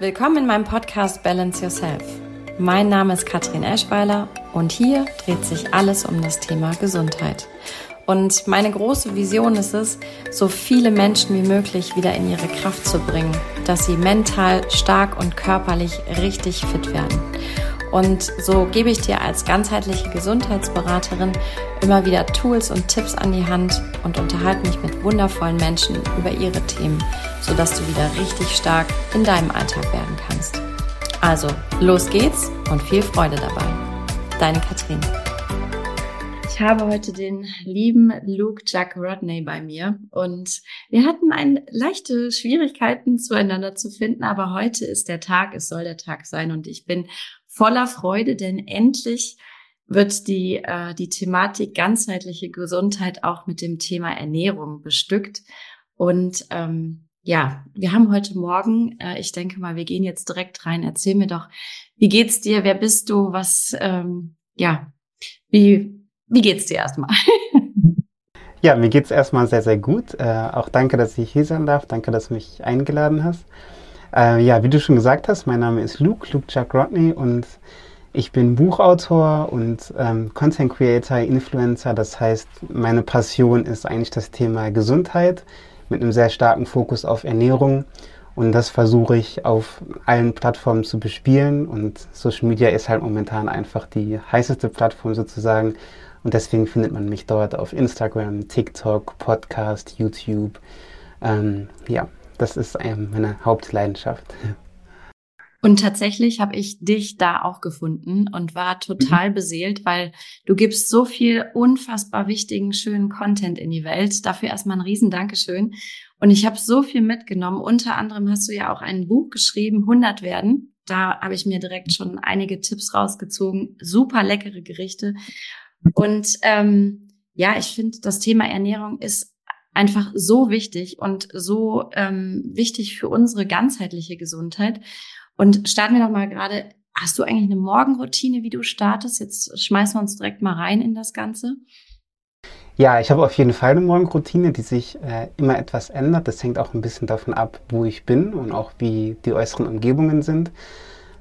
Willkommen in meinem Podcast Balance Yourself. Mein Name ist Katrin Eschweiler und hier dreht sich alles um das Thema Gesundheit. Und meine große Vision ist es, so viele Menschen wie möglich wieder in ihre Kraft zu bringen, dass sie mental stark und körperlich richtig fit werden. Und so gebe ich dir als ganzheitliche Gesundheitsberaterin immer wieder Tools und Tipps an die Hand und unterhalte mich mit wundervollen Menschen über ihre Themen, sodass du wieder richtig stark in deinem Alltag werden kannst. Also, los geht's und viel Freude dabei. Deine Katrin. Ich habe heute den lieben Luke Jack Rodney bei mir und wir hatten ein, leichte Schwierigkeiten zueinander zu finden, aber heute ist der Tag, es soll der Tag sein und ich bin voller Freude, denn endlich wird die, äh, die Thematik ganzheitliche Gesundheit auch mit dem Thema Ernährung bestückt. Und ähm, ja, wir haben heute Morgen, äh, ich denke mal, wir gehen jetzt direkt rein. Erzähl mir doch, wie geht's dir? Wer bist du? Was, ähm, ja, wie, wie geht's dir erstmal? Ja, mir geht's erstmal sehr, sehr gut. Äh, auch danke, dass ich hier sein darf. Danke, dass du mich eingeladen hast. Äh, ja, wie du schon gesagt hast, mein Name ist Luke, Luke Chuck Rodney und ich bin Buchautor und ähm, Content Creator, Influencer. Das heißt, meine Passion ist eigentlich das Thema Gesundheit mit einem sehr starken Fokus auf Ernährung. Und das versuche ich auf allen Plattformen zu bespielen. Und Social Media ist halt momentan einfach die heißeste Plattform sozusagen. Und deswegen findet man mich dort auf Instagram, TikTok, Podcast, YouTube. Ähm, ja, das ist meine Hauptleidenschaft. Und tatsächlich habe ich dich da auch gefunden und war total mhm. beseelt, weil du gibst so viel unfassbar wichtigen, schönen Content in die Welt. Dafür erstmal ein riesen Dankeschön. Und ich habe so viel mitgenommen. Unter anderem hast du ja auch ein Buch geschrieben, 100 werden. Da habe ich mir direkt schon einige Tipps rausgezogen. Super leckere Gerichte. Und ähm, ja, ich finde, das Thema Ernährung ist einfach so wichtig und so ähm, wichtig für unsere ganzheitliche Gesundheit. Und starten wir doch mal gerade, hast du eigentlich eine Morgenroutine, wie du startest? Jetzt schmeißen wir uns direkt mal rein in das Ganze. Ja, ich habe auf jeden Fall eine Morgenroutine, die sich äh, immer etwas ändert. Das hängt auch ein bisschen davon ab, wo ich bin und auch wie die äußeren Umgebungen sind.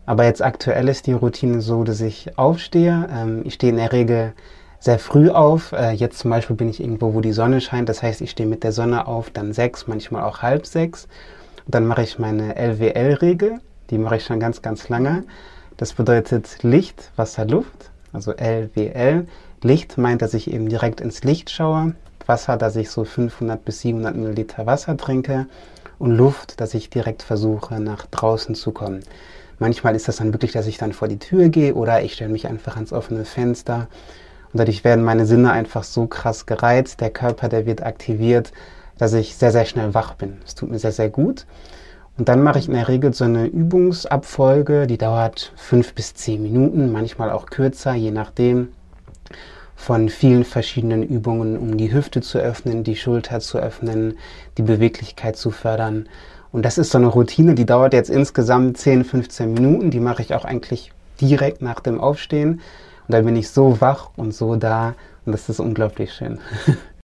Aber jetzt aktuell ist die Routine so, dass ich aufstehe. Ähm, ich stehe in der Regel sehr früh auf. Äh, jetzt zum Beispiel bin ich irgendwo, wo die Sonne scheint. Das heißt, ich stehe mit der Sonne auf, dann sechs, manchmal auch halb sechs. Und dann mache ich meine LWL-Regel. Die mache ich schon ganz, ganz lange. Das bedeutet Licht, Wasser, Luft, also LWL. Licht meint, dass ich eben direkt ins Licht schaue. Wasser, dass ich so 500 bis 700 Milliliter Wasser trinke. Und Luft, dass ich direkt versuche, nach draußen zu kommen. Manchmal ist das dann wirklich, dass ich dann vor die Tür gehe oder ich stelle mich einfach ans offene Fenster. Und dadurch werden meine Sinne einfach so krass gereizt. Der Körper, der wird aktiviert, dass ich sehr, sehr schnell wach bin. Es tut mir sehr, sehr gut. Und dann mache ich in der Regel so eine Übungsabfolge, die dauert fünf bis zehn Minuten, manchmal auch kürzer, je nachdem. Von vielen verschiedenen Übungen, um die Hüfte zu öffnen, die Schulter zu öffnen, die Beweglichkeit zu fördern. Und das ist so eine Routine, die dauert jetzt insgesamt 10, 15 Minuten. Die mache ich auch eigentlich direkt nach dem Aufstehen. Und dann bin ich so wach und so da. Und das ist unglaublich schön.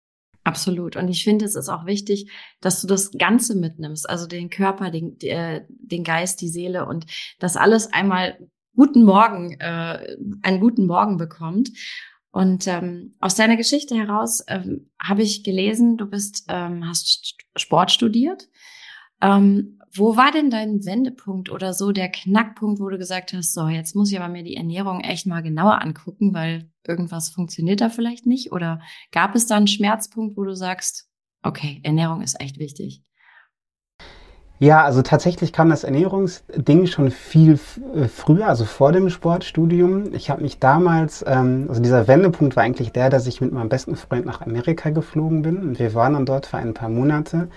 Absolut. Und ich finde, es ist auch wichtig, dass du das Ganze mitnimmst, also den Körper, den, äh, den Geist, die Seele und das alles einmal guten Morgen, äh, einen guten Morgen bekommt. Und ähm, aus deiner Geschichte heraus ähm, habe ich gelesen, du bist, ähm, hast Sport studiert. Ähm, wo war denn dein Wendepunkt oder so der Knackpunkt, wo du gesagt hast, so, jetzt muss ich aber mir die Ernährung echt mal genauer angucken, weil irgendwas funktioniert da vielleicht nicht? Oder gab es da einen Schmerzpunkt, wo du sagst, okay, Ernährung ist echt wichtig? Ja, also tatsächlich kam das Ernährungsding schon viel äh, früher, also vor dem Sportstudium. Ich habe mich damals, ähm, also dieser Wendepunkt war eigentlich der, dass ich mit meinem besten Freund nach Amerika geflogen bin und wir waren dann dort für ein paar Monate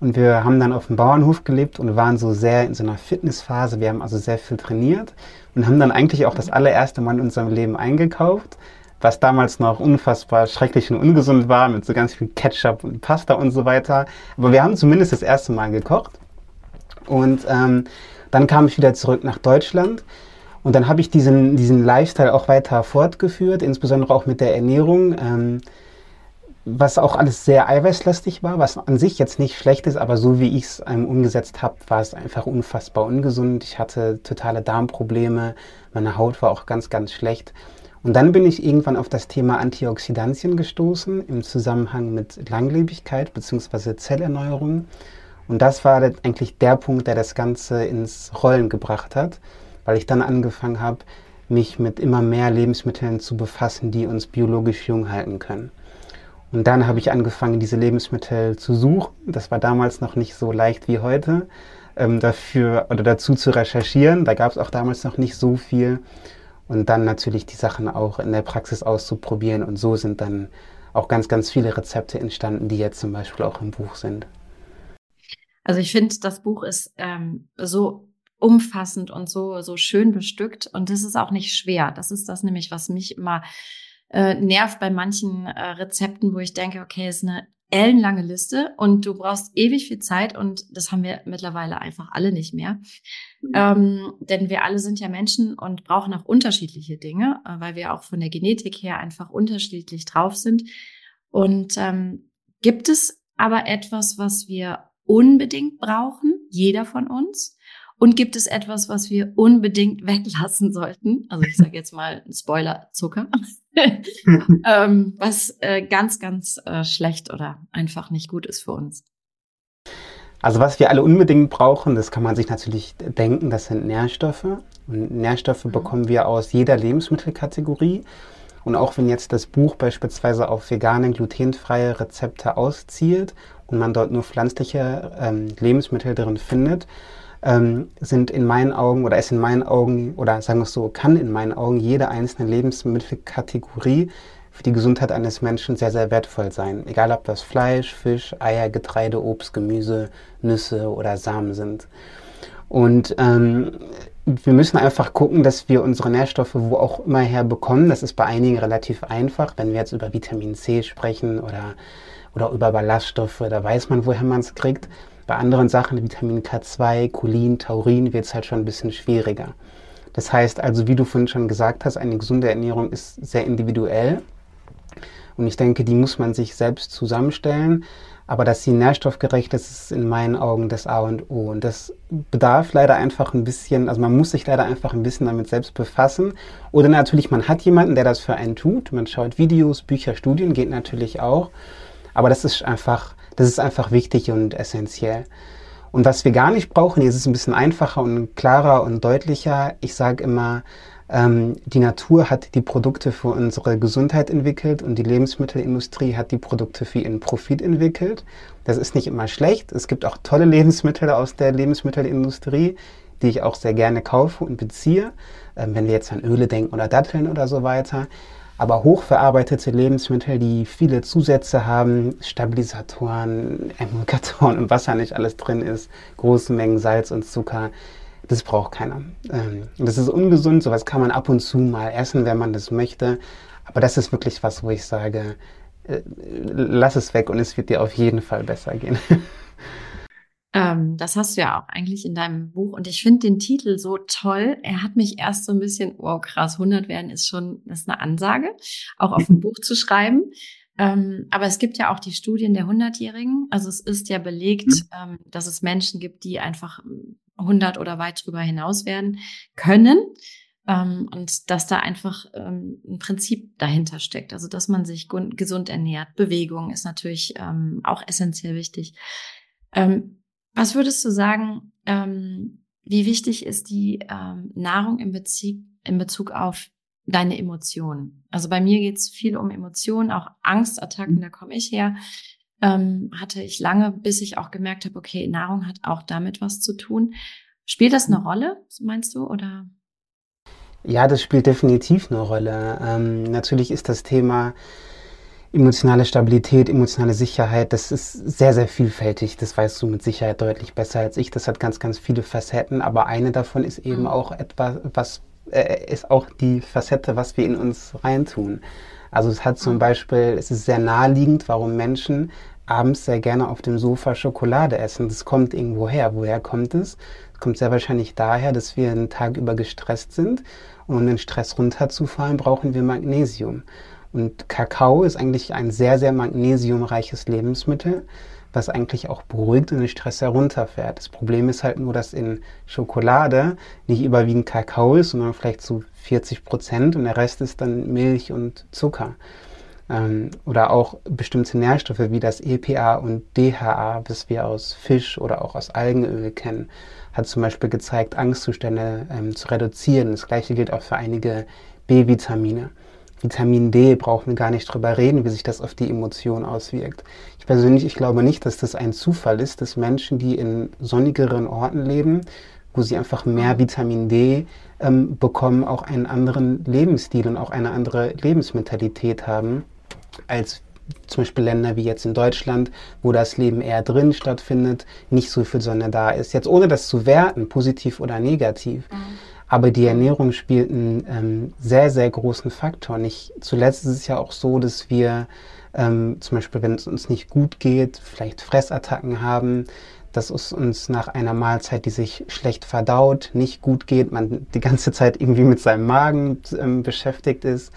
und wir haben dann auf dem Bauernhof gelebt und waren so sehr in so einer Fitnessphase. Wir haben also sehr viel trainiert und haben dann eigentlich auch das allererste Mal in unserem Leben eingekauft, was damals noch unfassbar schrecklich und ungesund war, mit so ganz viel Ketchup und Pasta und so weiter. Aber wir haben zumindest das erste Mal gekocht. Und ähm, dann kam ich wieder zurück nach Deutschland. Und dann habe ich diesen, diesen Lifestyle auch weiter fortgeführt, insbesondere auch mit der Ernährung. Ähm, was auch alles sehr eiweißlastig war, was an sich jetzt nicht schlecht ist, aber so wie ich es ähm, umgesetzt habe, war es einfach unfassbar ungesund. Ich hatte totale Darmprobleme, meine Haut war auch ganz, ganz schlecht. Und dann bin ich irgendwann auf das Thema Antioxidantien gestoßen im Zusammenhang mit Langlebigkeit bzw. Zellerneuerung. Und das war eigentlich der Punkt, der das Ganze ins Rollen gebracht hat, weil ich dann angefangen habe, mich mit immer mehr Lebensmitteln zu befassen, die uns biologisch jung halten können. Und dann habe ich angefangen, diese Lebensmittel zu suchen. Das war damals noch nicht so leicht wie heute, ähm, dafür oder dazu zu recherchieren. Da gab es auch damals noch nicht so viel. Und dann natürlich die Sachen auch in der Praxis auszuprobieren. Und so sind dann auch ganz, ganz viele Rezepte entstanden, die jetzt zum Beispiel auch im Buch sind. Also ich finde, das Buch ist ähm, so umfassend und so, so schön bestückt. Und das ist auch nicht schwer. Das ist das nämlich, was mich immer äh, nervt bei manchen äh, Rezepten, wo ich denke, okay, ist eine ellenlange Liste und du brauchst ewig viel Zeit und das haben wir mittlerweile einfach alle nicht mehr. Mhm. Ähm, denn wir alle sind ja Menschen und brauchen auch unterschiedliche Dinge, äh, weil wir auch von der Genetik her einfach unterschiedlich drauf sind. Und ähm, gibt es aber etwas, was wir unbedingt brauchen, jeder von uns? Und gibt es etwas, was wir unbedingt weglassen sollten? Also ich sage jetzt mal Spoiler Zucker, ähm, was äh, ganz, ganz äh, schlecht oder einfach nicht gut ist für uns. Also was wir alle unbedingt brauchen, das kann man sich natürlich denken, das sind Nährstoffe. Und Nährstoffe mhm. bekommen wir aus jeder Lebensmittelkategorie. Und auch wenn jetzt das Buch beispielsweise auf vegane, glutenfreie Rezepte auszielt und man dort nur pflanzliche ähm, Lebensmittel drin findet, ähm, sind in meinen Augen oder ist in meinen Augen oder sagen wir es so, kann in meinen Augen jede einzelne Lebensmittelkategorie für die Gesundheit eines Menschen sehr, sehr wertvoll sein. Egal ob das Fleisch, Fisch, Eier, Getreide, Obst, Gemüse, Nüsse oder Samen sind. Und ähm, wir müssen einfach gucken, dass wir unsere Nährstoffe wo auch immer her bekommen. Das ist bei einigen relativ einfach. Wenn wir jetzt über Vitamin C sprechen oder, oder über Ballaststoffe, da weiß man, woher man es kriegt. Bei anderen Sachen, Vitamin K2, Cholin, Taurin, wird es halt schon ein bisschen schwieriger. Das heißt also, wie du vorhin schon gesagt hast, eine gesunde Ernährung ist sehr individuell. Und ich denke, die muss man sich selbst zusammenstellen. Aber dass sie nährstoffgerecht ist, ist in meinen Augen das A und O. Und das bedarf leider einfach ein bisschen, also man muss sich leider einfach ein bisschen damit selbst befassen. Oder natürlich, man hat jemanden, der das für einen tut. Man schaut Videos, Bücher, Studien, geht natürlich auch. Aber das ist einfach das ist einfach wichtig und essentiell. Und was wir gar nicht brauchen, hier ist es ein bisschen einfacher und klarer und deutlicher. Ich sage immer, ähm, die Natur hat die Produkte für unsere Gesundheit entwickelt und die Lebensmittelindustrie hat die Produkte für ihren Profit entwickelt. Das ist nicht immer schlecht. Es gibt auch tolle Lebensmittel aus der Lebensmittelindustrie, die ich auch sehr gerne kaufe und beziehe. Ähm, wenn wir jetzt an Öle denken oder Datteln oder so weiter aber hochverarbeitete Lebensmittel, die viele Zusätze haben, Stabilisatoren, Emulgatoren und was da nicht alles drin ist, große Mengen Salz und Zucker, das braucht keiner. Ähm, das ist ungesund, sowas kann man ab und zu mal essen, wenn man das möchte. Aber das ist wirklich was, wo ich sage, äh, lass es weg und es wird dir auf jeden Fall besser gehen. Ähm, das hast du ja auch eigentlich in deinem Buch. Und ich finde den Titel so toll. Er hat mich erst so ein bisschen, wow, krass, 100 werden ist schon, das ist eine Ansage, auch auf ein Buch zu schreiben. Ähm, aber es gibt ja auch die Studien der 100-Jährigen. Also es ist ja belegt, mhm. ähm, dass es Menschen gibt, die einfach 100 oder weit drüber hinaus werden können. Ähm, und dass da einfach ähm, ein Prinzip dahinter steckt. Also dass man sich gesund ernährt. Bewegung ist natürlich ähm, auch essentiell wichtig. Ähm, was würdest du sagen, ähm, wie wichtig ist die ähm, Nahrung im Bezug, in Bezug auf deine Emotionen? Also bei mir geht es viel um Emotionen, auch Angstattacken, mhm. da komme ich her. Ähm, hatte ich lange, bis ich auch gemerkt habe, okay, Nahrung hat auch damit was zu tun. Spielt das eine mhm. Rolle, meinst du, oder? Ja, das spielt definitiv eine Rolle. Ähm, natürlich ist das Thema emotionale Stabilität, emotionale Sicherheit, das ist sehr, sehr vielfältig. Das weißt du mit Sicherheit deutlich besser als ich. Das hat ganz, ganz viele Facetten, aber eine davon ist eben mhm. auch etwas, was äh, ist auch die Facette, was wir in uns reintun. Also es hat zum mhm. Beispiel, es ist sehr naheliegend, warum Menschen abends sehr gerne auf dem Sofa Schokolade essen. Das kommt irgendwo her. Woher kommt es? Es kommt sehr wahrscheinlich daher, dass wir einen Tag über gestresst sind. Und um den Stress runterzufahren, brauchen wir Magnesium. Und Kakao ist eigentlich ein sehr, sehr magnesiumreiches Lebensmittel, was eigentlich auch beruhigt und den Stress herunterfährt. Das Problem ist halt nur, dass in Schokolade nicht überwiegend Kakao ist, sondern vielleicht zu 40 Prozent und der Rest ist dann Milch und Zucker. Ähm, oder auch bestimmte Nährstoffe wie das EPA und DHA, das wir aus Fisch oder auch aus Algenöl kennen, hat zum Beispiel gezeigt, Angstzustände ähm, zu reduzieren. Das gleiche gilt auch für einige B-Vitamine. Vitamin D brauchen wir gar nicht drüber reden, wie sich das auf die Emotion auswirkt. Ich persönlich, ich glaube nicht, dass das ein Zufall ist, dass Menschen, die in sonnigeren Orten leben, wo sie einfach mehr Vitamin D ähm, bekommen, auch einen anderen Lebensstil und auch eine andere Lebensmentalität haben als zum Beispiel Länder wie jetzt in Deutschland, wo das Leben eher drin stattfindet, nicht so viel Sonne da ist. Jetzt ohne das zu werten, positiv oder negativ. Mhm. Aber die Ernährung spielt einen ähm, sehr, sehr großen Faktor. Nicht zuletzt ist es ja auch so, dass wir ähm, zum Beispiel, wenn es uns nicht gut geht, vielleicht Fressattacken haben, dass es uns nach einer Mahlzeit, die sich schlecht verdaut, nicht gut geht, man die ganze Zeit irgendwie mit seinem Magen ähm, beschäftigt ist.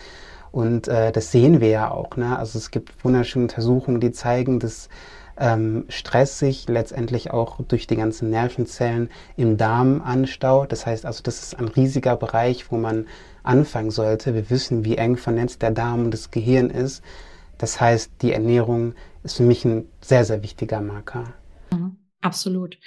Und äh, das sehen wir ja auch. Ne? Also es gibt wunderschöne Untersuchungen, die zeigen, dass ähm, Stress sich letztendlich auch durch die ganzen Nervenzellen im Darm anstaut. Das heißt also, das ist ein riesiger Bereich, wo man anfangen sollte. Wir wissen, wie eng vernetzt der Darm und das Gehirn ist. Das heißt, die Ernährung ist für mich ein sehr, sehr wichtiger Marker. Mhm, absolut.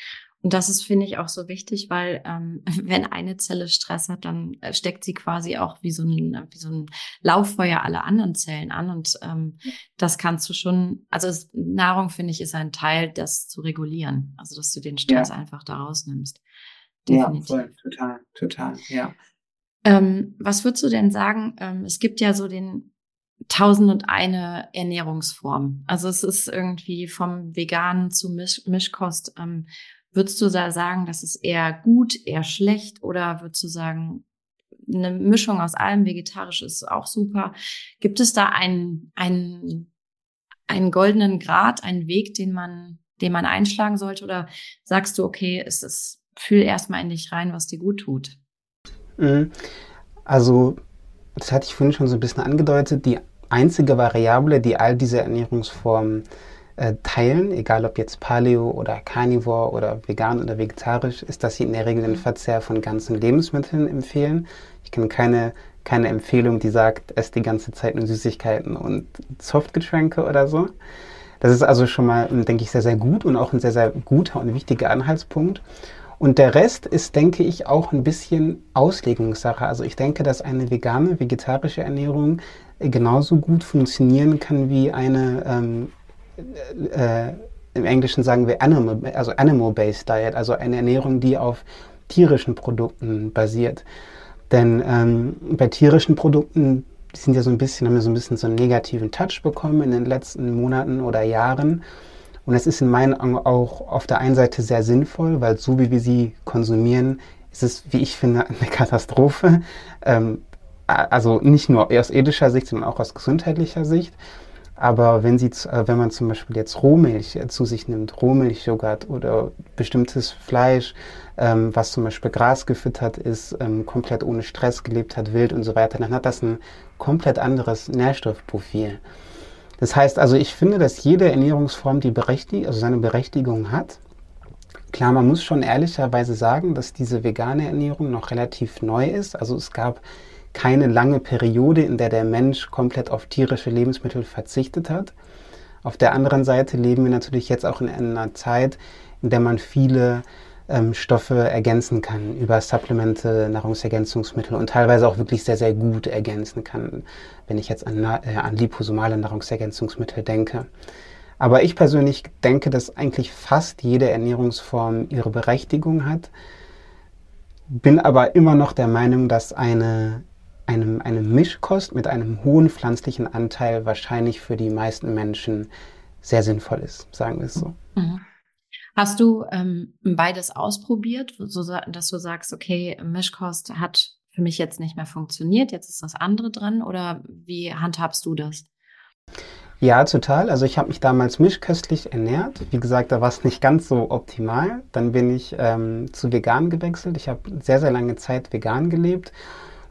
Und das ist, finde ich, auch so wichtig, weil ähm, wenn eine Zelle Stress hat, dann äh, steckt sie quasi auch wie so ein, wie so ein Lauffeuer alle anderen Zellen an. Und ähm, das kannst du schon, also es, Nahrung, finde ich, ist ein Teil, das zu regulieren. Also dass du den Stress ja. einfach da rausnimmst. Definitiv. Ja, voll, total, total, ja. Ähm, was würdest du denn sagen? Ähm, es gibt ja so den tausend und eine Ernährungsform. Also es ist irgendwie vom Veganen zu Misch Mischkost. Ähm, Würdest du da sagen, das ist eher gut, eher schlecht oder würdest du sagen, eine Mischung aus allem, vegetarisch ist auch super. Gibt es da einen, einen, einen goldenen Grad, einen Weg, den man, den man einschlagen sollte? Oder sagst du, okay, es ist, fühl erstmal in dich rein, was dir gut tut? Mhm. Also, das hatte ich vorhin schon so ein bisschen angedeutet. Die einzige Variable, die all diese Ernährungsformen äh, teilen, egal ob jetzt Paleo oder Carnivore oder vegan oder vegetarisch, ist, dass sie in der Regel den Verzehr von ganzen Lebensmitteln empfehlen. Ich kenne keine, keine Empfehlung, die sagt, ess die ganze Zeit nur Süßigkeiten und Softgetränke oder so. Das ist also schon mal, denke ich, sehr, sehr gut und auch ein sehr, sehr guter und wichtiger Anhaltspunkt. Und der Rest ist, denke ich, auch ein bisschen Auslegungssache. Also ich denke, dass eine vegane, vegetarische Ernährung genauso gut funktionieren kann wie eine ähm, äh, im Englischen sagen wir Animal, also Animal-Based Diet, also eine Ernährung, die auf tierischen Produkten basiert. Denn ähm, bei tierischen Produkten, die sind ja so ein bisschen, haben ja so ein bisschen so einen negativen Touch bekommen in den letzten Monaten oder Jahren. Und es ist in meinen Augen auch auf der einen Seite sehr sinnvoll, weil so wie wir sie konsumieren, ist es, wie ich finde, eine Katastrophe. Ähm, also nicht nur aus ethischer Sicht, sondern auch aus gesundheitlicher Sicht. Aber wenn, sie, äh, wenn man zum Beispiel jetzt Rohmilch äh, zu sich nimmt, Rohmilchjoghurt oder bestimmtes Fleisch, ähm, was zum Beispiel Gras gefüttert ist, ähm, komplett ohne Stress gelebt hat, wild und so weiter, dann hat das ein komplett anderes Nährstoffprofil. Das heißt also, ich finde, dass jede Ernährungsform die Berechtigung, also seine Berechtigung hat. Klar, man muss schon ehrlicherweise sagen, dass diese vegane Ernährung noch relativ neu ist. Also es gab keine lange Periode, in der der Mensch komplett auf tierische Lebensmittel verzichtet hat. Auf der anderen Seite leben wir natürlich jetzt auch in einer Zeit, in der man viele ähm, Stoffe ergänzen kann über Supplemente, Nahrungsergänzungsmittel und teilweise auch wirklich sehr, sehr gut ergänzen kann, wenn ich jetzt an, äh, an liposomale Nahrungsergänzungsmittel denke. Aber ich persönlich denke, dass eigentlich fast jede Ernährungsform ihre Berechtigung hat, bin aber immer noch der Meinung, dass eine einem, eine Mischkost mit einem hohen pflanzlichen Anteil wahrscheinlich für die meisten Menschen sehr sinnvoll ist, sagen wir es so. Mhm. Hast du ähm, beides ausprobiert, so, dass du sagst, okay, Mischkost hat für mich jetzt nicht mehr funktioniert, jetzt ist das andere dran oder wie handhabst du das? Ja, total. Also ich habe mich damals mischköstlich ernährt. Wie gesagt, da war es nicht ganz so optimal. Dann bin ich ähm, zu vegan gewechselt. Ich habe sehr, sehr lange Zeit vegan gelebt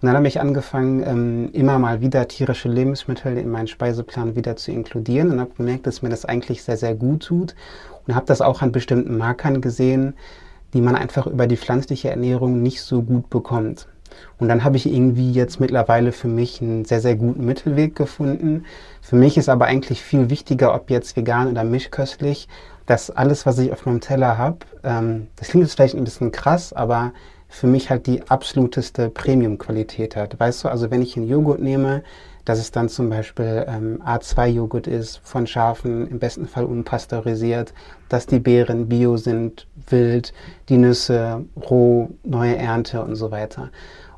Und dann habe ich angefangen, ähm, immer mal wieder tierische Lebensmittel in meinen Speiseplan wieder zu inkludieren und habe gemerkt, dass mir das eigentlich sehr, sehr gut tut. Und habe das auch an bestimmten Markern gesehen, die man einfach über die pflanzliche Ernährung nicht so gut bekommt. Und dann habe ich irgendwie jetzt mittlerweile für mich einen sehr, sehr guten Mittelweg gefunden. Für mich ist aber eigentlich viel wichtiger, ob jetzt vegan oder mischköstlich, dass alles, was ich auf meinem Teller habe, ähm, das klingt jetzt vielleicht ein bisschen krass, aber für mich halt die absoluteste Premium-Qualität hat. Weißt du, also wenn ich einen Joghurt nehme, dass es dann zum Beispiel ähm, A2-Joghurt ist, von Schafen, im besten Fall unpasteurisiert, dass die Beeren bio sind, wild, die Nüsse roh, neue Ernte und so weiter.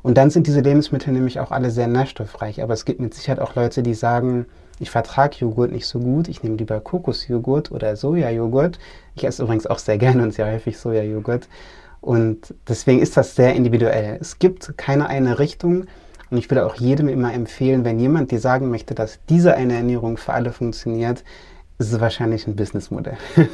Und dann sind diese Lebensmittel nämlich auch alle sehr nährstoffreich. Aber es gibt mit Sicherheit auch Leute, die sagen, ich vertrage Joghurt nicht so gut, ich nehme lieber Kokosjoghurt oder Sojajoghurt. Ich esse übrigens auch sehr gerne und sehr häufig Sojajoghurt. Und deswegen ist das sehr individuell. Es gibt keine eine Richtung. Und ich würde auch jedem immer empfehlen, wenn jemand dir sagen möchte, dass diese eine Ernährung für alle funktioniert, ist es wahrscheinlich ein Businessmodell.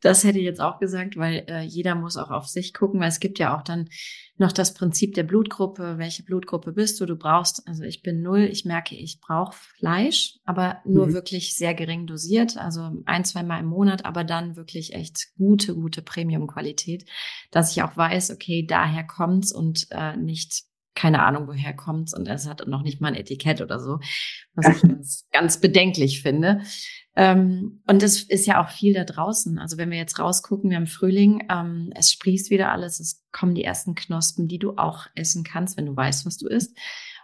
Das hätte ich jetzt auch gesagt, weil äh, jeder muss auch auf sich gucken, weil es gibt ja auch dann noch das Prinzip der Blutgruppe. Welche Blutgruppe bist du? Du brauchst, also ich bin null, ich merke, ich brauche Fleisch, aber nur mhm. wirklich sehr gering dosiert, also ein, zwei Mal im Monat, aber dann wirklich echt gute, gute Premium-Qualität, dass ich auch weiß, okay, daher kommt's und äh, nicht keine Ahnung, woher kommt's und es hat noch nicht mal ein Etikett oder so, was ich ganz, ganz bedenklich finde. Ähm, und es ist ja auch viel da draußen. Also wenn wir jetzt rausgucken, wir haben Frühling, ähm, es sprießt wieder alles, es kommen die ersten Knospen, die du auch essen kannst, wenn du weißt, was du isst.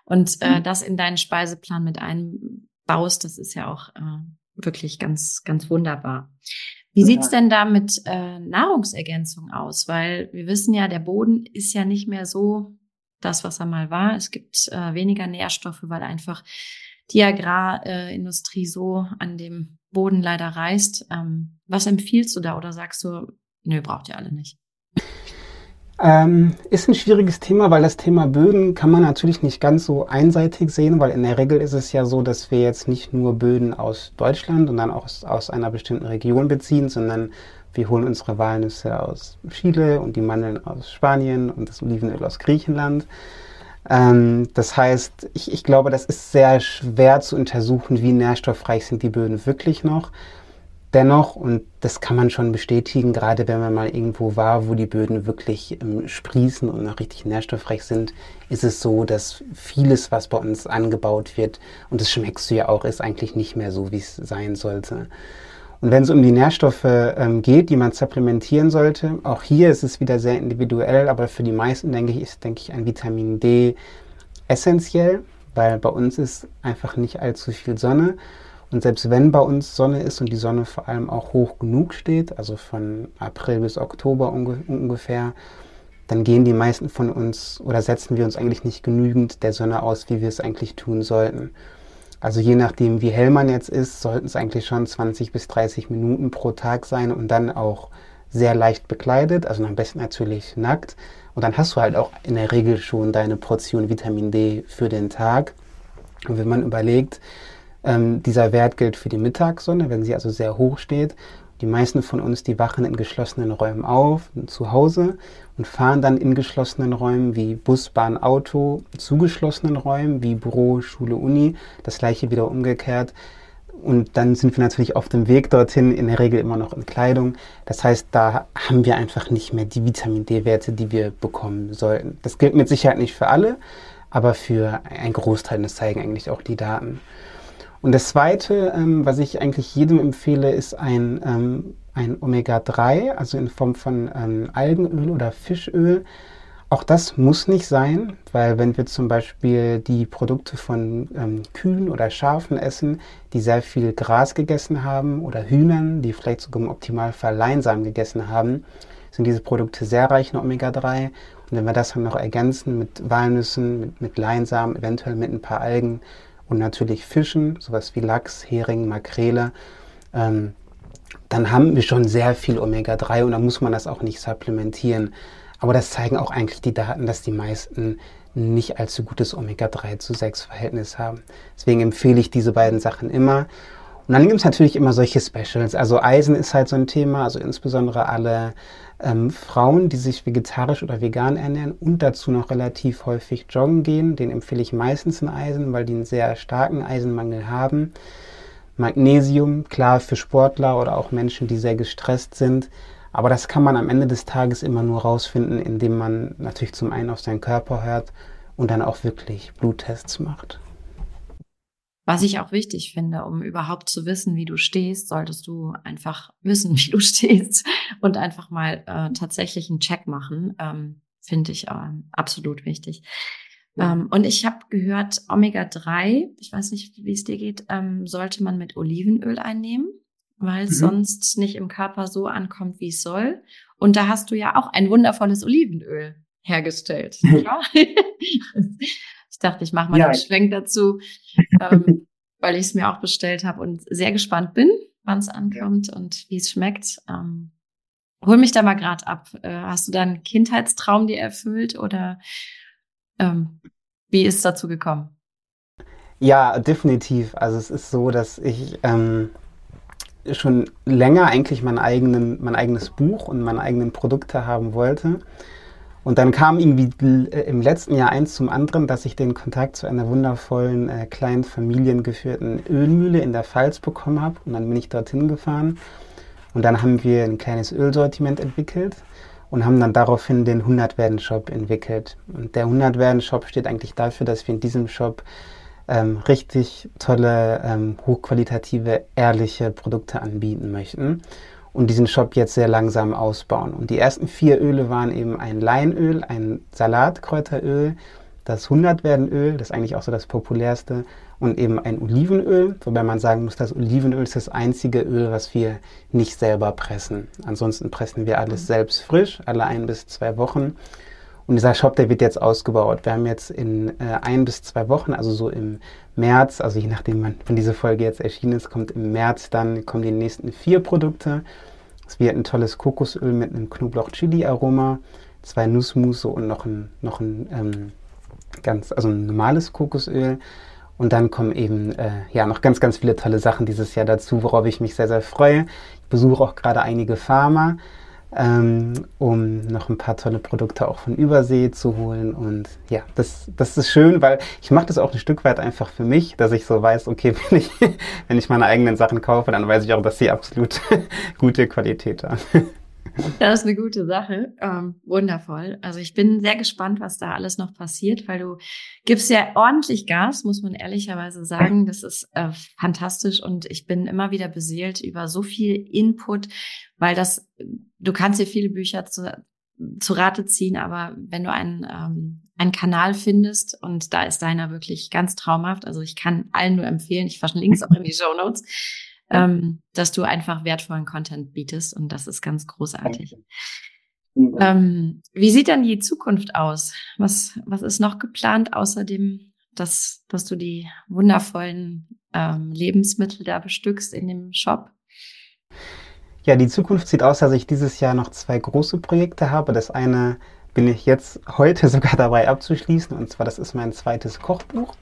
Und äh, mhm. das in deinen Speiseplan mit einbaust, das ist ja auch äh, wirklich ganz, ganz wunderbar. Wie sieht's denn da mit äh, Nahrungsergänzung aus? Weil wir wissen ja, der Boden ist ja nicht mehr so das, was er mal war. Es gibt äh, weniger Nährstoffe, weil einfach die Agrarindustrie so an dem Boden leider reißt. Ähm, was empfiehlst du da oder sagst du, nö, braucht ihr alle nicht? Ähm, ist ein schwieriges Thema, weil das Thema Böden kann man natürlich nicht ganz so einseitig sehen, weil in der Regel ist es ja so, dass wir jetzt nicht nur Böden aus Deutschland und dann auch aus, aus einer bestimmten Region beziehen, sondern wir holen unsere Walnüsse aus Chile und die Mandeln aus Spanien und das Olivenöl aus Griechenland. Ähm, das heißt, ich, ich glaube, das ist sehr schwer zu untersuchen, wie nährstoffreich sind die Böden wirklich noch. Dennoch, und das kann man schon bestätigen, gerade wenn man mal irgendwo war, wo die Böden wirklich ähm, sprießen und noch richtig nährstoffreich sind, ist es so, dass vieles, was bei uns angebaut wird, und das schmeckst du ja auch, ist eigentlich nicht mehr so, wie es sein sollte. Und wenn es um die Nährstoffe ähm, geht, die man supplementieren sollte, auch hier ist es wieder sehr individuell, aber für die meisten, denke ich, ist, denke ich, ein Vitamin D essentiell, weil bei uns ist einfach nicht allzu viel Sonne. Und selbst wenn bei uns Sonne ist und die Sonne vor allem auch hoch genug steht, also von April bis Oktober unge ungefähr, dann gehen die meisten von uns oder setzen wir uns eigentlich nicht genügend der Sonne aus, wie wir es eigentlich tun sollten. Also je nachdem, wie hell man jetzt ist, sollten es eigentlich schon 20 bis 30 Minuten pro Tag sein und dann auch sehr leicht bekleidet, also am besten natürlich nackt. Und dann hast du halt auch in der Regel schon deine Portion Vitamin D für den Tag. Und wenn man überlegt, ähm, dieser Wert gilt für die Mittagssonne, wenn sie also sehr hoch steht. Die meisten von uns, die wachen in geschlossenen Räumen auf, zu Hause und fahren dann in geschlossenen Räumen wie Bus, Bahn, Auto, zu geschlossenen Räumen wie Büro, Schule, Uni. Das gleiche wieder umgekehrt. Und dann sind wir natürlich auf dem Weg dorthin, in der Regel immer noch in Kleidung. Das heißt, da haben wir einfach nicht mehr die Vitamin D-Werte, die wir bekommen sollten. Das gilt mit Sicherheit nicht für alle, aber für einen Großteil, das zeigen eigentlich auch die Daten. Und das Zweite, ähm, was ich eigentlich jedem empfehle, ist ein, ähm, ein Omega-3, also in Form von ähm, Algenöl oder Fischöl. Auch das muss nicht sein, weil wenn wir zum Beispiel die Produkte von ähm, Kühen oder Schafen essen, die sehr viel Gras gegessen haben, oder Hühnern, die vielleicht sogar im Optimalfall Leinsamen gegessen haben, sind diese Produkte sehr reich in Omega-3. Und wenn wir das dann noch ergänzen mit Walnüssen, mit, mit Leinsamen, eventuell mit ein paar Algen und natürlich Fischen, sowas wie Lachs, Hering, Makrele, ähm, dann haben wir schon sehr viel Omega-3 und dann muss man das auch nicht supplementieren. Aber das zeigen auch eigentlich die Daten, dass die meisten nicht allzu gutes Omega-3 zu 6 Verhältnis haben. Deswegen empfehle ich diese beiden Sachen immer. Und dann gibt es natürlich immer solche Specials. Also Eisen ist halt so ein Thema, also insbesondere alle ähm, Frauen, die sich vegetarisch oder vegan ernähren und dazu noch relativ häufig joggen gehen. Den empfehle ich meistens ein Eisen, weil die einen sehr starken Eisenmangel haben. Magnesium, klar für Sportler oder auch Menschen, die sehr gestresst sind. Aber das kann man am Ende des Tages immer nur rausfinden, indem man natürlich zum einen auf seinen Körper hört und dann auch wirklich Bluttests macht. Was ich auch wichtig finde, um überhaupt zu wissen, wie du stehst, solltest du einfach wissen, wie du stehst und einfach mal äh, tatsächlich einen Check machen. Ähm, finde ich äh, absolut wichtig. Ja. Ähm, und ich habe gehört, Omega-3, ich weiß nicht, wie es dir geht, ähm, sollte man mit Olivenöl einnehmen, weil es mhm. sonst nicht im Körper so ankommt, wie es soll. Und da hast du ja auch ein wundervolles Olivenöl hergestellt. Ja? Ich dachte, ich mache mal ja. einen Schwenk dazu, ähm, weil ich es mir auch bestellt habe und sehr gespannt bin, wann es ankommt ja. und wie es schmeckt. Ähm, hol mich da mal gerade ab. Äh, hast du da einen Kindheitstraum dir erfüllt oder ähm, wie ist es dazu gekommen? Ja, definitiv. Also es ist so, dass ich ähm, schon länger eigentlich mein, eigenen, mein eigenes Buch und meine eigenen Produkte haben wollte. Und dann kam irgendwie äh, im letzten Jahr eins zum anderen, dass ich den Kontakt zu einer wundervollen, äh, kleinen familiengeführten Ölmühle in der Pfalz bekommen habe. Und dann bin ich dorthin gefahren. Und dann haben wir ein kleines Ölsortiment entwickelt und haben dann daraufhin den 100-Werden-Shop entwickelt. Und der 100-Werden-Shop steht eigentlich dafür, dass wir in diesem Shop ähm, richtig tolle, ähm, hochqualitative, ehrliche Produkte anbieten möchten und diesen Shop jetzt sehr langsam ausbauen. Und die ersten vier Öle waren eben ein Leinöl, ein Salatkräuteröl, das 100 werden Öl, das ist eigentlich auch so das populärste, und eben ein Olivenöl, wobei man sagen muss, das Olivenöl ist das einzige Öl, was wir nicht selber pressen. Ansonsten pressen wir alles selbst frisch, alle ein bis zwei Wochen. Und dieser Shop, der wird jetzt ausgebaut. Wir haben jetzt in äh, ein bis zwei Wochen, also so im März, also je nachdem, wann diese Folge jetzt erschienen ist, kommt im März dann kommen die nächsten vier Produkte. Es wird ein tolles Kokosöl mit einem Knoblauch-Chili-Aroma, zwei Nussmusse und noch ein, noch ein ähm, ganz, also ein normales Kokosöl. Und dann kommen eben äh, ja noch ganz, ganz viele tolle Sachen dieses Jahr dazu, worauf ich mich sehr, sehr freue. Ich besuche auch gerade einige Farmer ähm, um noch ein paar tolle Produkte auch von Übersee zu holen. Und ja, das, das ist schön, weil ich mache das auch ein Stück weit einfach für mich, dass ich so weiß, okay, wenn ich, wenn ich meine eigenen Sachen kaufe, dann weiß ich auch, dass sie absolut gute Qualität haben. Das ist eine gute Sache. Ähm, wundervoll. Also ich bin sehr gespannt, was da alles noch passiert, weil du gibst ja ordentlich Gas, muss man ehrlicherweise sagen. Das ist äh, fantastisch und ich bin immer wieder beseelt über so viel Input, weil das, du kannst dir viele Bücher zu, zu Rate ziehen, aber wenn du einen, ähm, einen Kanal findest und da ist deiner wirklich ganz traumhaft, also ich kann allen nur empfehlen, ich verlinke es auch in die Show Notes, ähm, dass du einfach wertvollen Content bietest und das ist ganz großartig. Ähm, wie sieht dann die Zukunft aus? Was, was ist noch geplant, außerdem, dass, dass du die wundervollen ähm, Lebensmittel da bestückst in dem Shop? Ja, die Zukunft sieht aus, dass ich dieses Jahr noch zwei große Projekte habe. Das eine bin ich jetzt heute sogar dabei abzuschließen und zwar das ist mein zweites Kochbuch.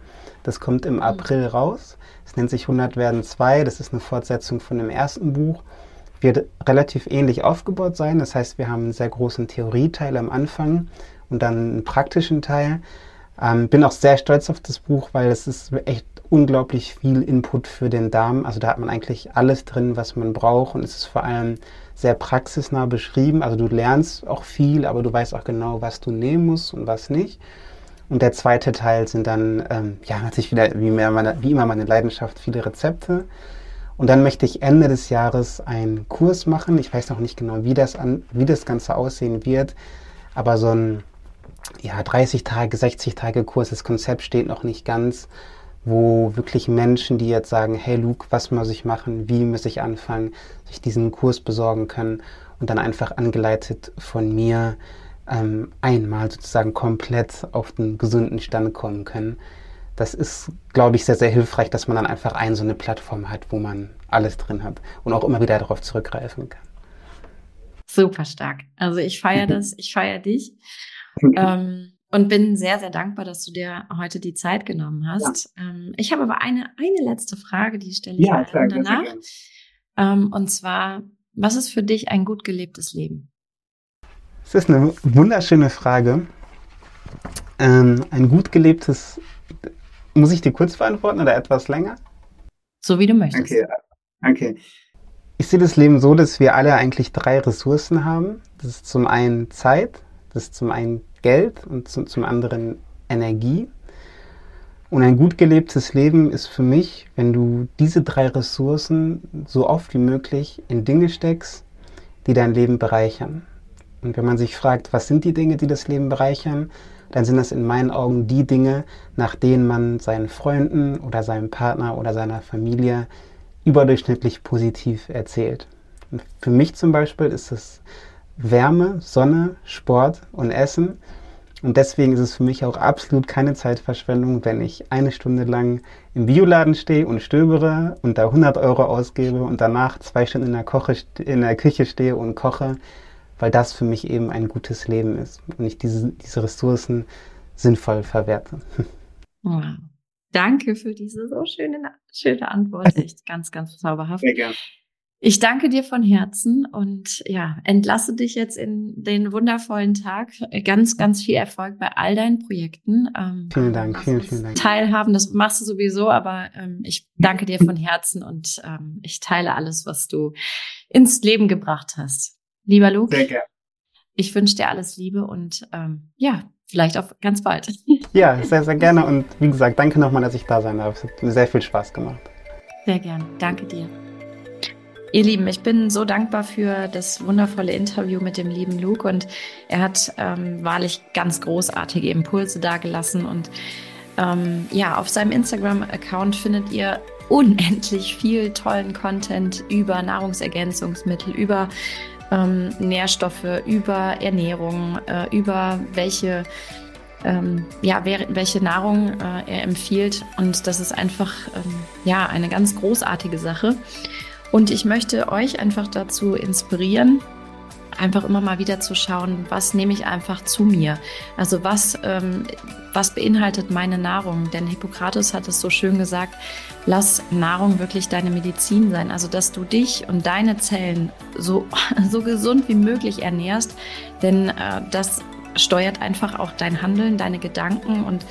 Das kommt im April raus. Es nennt sich 100 werden 2. Das ist eine Fortsetzung von dem ersten Buch. Wird relativ ähnlich aufgebaut sein. Das heißt, wir haben einen sehr großen Theorieteil am Anfang und dann einen praktischen Teil. Ähm, bin auch sehr stolz auf das Buch, weil es ist echt unglaublich viel Input für den Darm. Also da hat man eigentlich alles drin, was man braucht und es ist vor allem sehr praxisnah beschrieben. Also du lernst auch viel, aber du weißt auch genau, was du nehmen musst und was nicht. Und der zweite Teil sind dann, ähm, ja, natürlich wieder, wie, meine, wie immer meine Leidenschaft, viele Rezepte. Und dann möchte ich Ende des Jahres einen Kurs machen. Ich weiß noch nicht genau, wie das, an, wie das Ganze aussehen wird. Aber so ein ja, 30 Tage, 60 Tage Kurs, das Konzept steht noch nicht ganz, wo wirklich Menschen, die jetzt sagen, hey Luke, was muss ich machen, wie muss ich anfangen, sich diesen Kurs besorgen können und dann einfach angeleitet von mir ähm, einmal sozusagen komplett auf den gesunden Stand kommen können. Das ist, glaube ich, sehr, sehr hilfreich, dass man dann einfach ein so eine Plattform hat, wo man alles drin hat und auch immer wieder darauf zurückgreifen kann. Super stark. Also ich feiere das, ich feiere dich. ähm, und bin sehr, sehr dankbar, dass du dir heute die Zeit genommen hast. Ja. Ähm, ich habe aber eine, eine letzte Frage, die stelle ich ja, danach. Ähm, und zwar, was ist für dich ein gut gelebtes Leben? Das ist eine wunderschöne Frage. Ähm, ein gut gelebtes, muss ich dir kurz beantworten oder etwas länger? So wie du möchtest. Okay, okay. Ich sehe das Leben so, dass wir alle eigentlich drei Ressourcen haben. Das ist zum einen Zeit, das ist zum einen Geld und zum, zum anderen Energie. Und ein gut gelebtes Leben ist für mich, wenn du diese drei Ressourcen so oft wie möglich in Dinge steckst, die dein Leben bereichern. Und wenn man sich fragt, was sind die Dinge, die das Leben bereichern, dann sind das in meinen Augen die Dinge, nach denen man seinen Freunden oder seinem Partner oder seiner Familie überdurchschnittlich positiv erzählt. Und für mich zum Beispiel ist es Wärme, Sonne, Sport und Essen. Und deswegen ist es für mich auch absolut keine Zeitverschwendung, wenn ich eine Stunde lang im Bioladen stehe und stöbere und da 100 Euro ausgebe und danach zwei Stunden in der, Koche, in der Küche stehe und koche, weil das für mich eben ein gutes Leben ist und ich diese, diese Ressourcen sinnvoll verwerte. Wow. Danke für diese so schöne, schöne Antwort. Echt ganz, ganz zauberhaft. Sehr gerne. Ich danke dir von Herzen und ja, entlasse dich jetzt in den wundervollen Tag. Ganz, ganz viel Erfolg bei all deinen Projekten. Ähm, vielen Dank, vielen, vielen Dank. Teilhaben, das machst du sowieso, aber ähm, ich danke dir von Herzen und ähm, ich teile alles, was du ins Leben gebracht hast. Lieber Luke, sehr gerne. ich wünsche dir alles Liebe und ähm, ja, vielleicht auch ganz bald. Ja, sehr, sehr gerne und wie gesagt, danke nochmal, dass ich da sein darf. Es hat mir sehr viel Spaß gemacht. Sehr gerne, danke dir. Ihr Lieben, ich bin so dankbar für das wundervolle Interview mit dem lieben Luke und er hat ähm, wahrlich ganz großartige Impulse dargelassen und ähm, ja, auf seinem Instagram-Account findet ihr unendlich viel tollen Content über Nahrungsergänzungsmittel, über ähm, Nährstoffe, über Ernährung, äh, über welche ähm, ja, welche Nahrung äh, er empfiehlt. Und das ist einfach ähm, ja eine ganz großartige Sache. Und ich möchte euch einfach dazu inspirieren, einfach immer mal wieder zu schauen, was nehme ich einfach zu mir. Also was, ähm, was beinhaltet meine Nahrung? Denn Hippokrates hat es so schön gesagt, lass Nahrung wirklich deine Medizin sein. Also dass du dich und deine Zellen so, so gesund wie möglich ernährst, denn äh, das steuert einfach auch dein Handeln, deine Gedanken und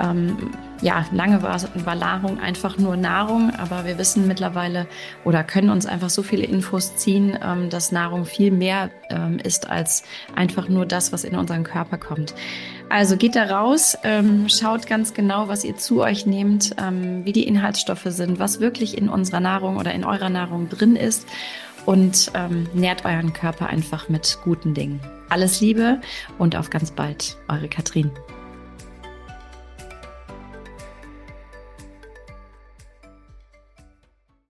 ähm, ja, lange war, war Nahrung einfach nur Nahrung, aber wir wissen mittlerweile oder können uns einfach so viele Infos ziehen, ähm, dass Nahrung viel mehr ähm, ist als einfach nur das, was in unseren Körper kommt. Also geht da raus, ähm, schaut ganz genau, was ihr zu euch nehmt, ähm, wie die Inhaltsstoffe sind, was wirklich in unserer Nahrung oder in eurer Nahrung drin ist und ähm, nährt euren Körper einfach mit guten Dingen. Alles Liebe und auf ganz bald, eure Katrin.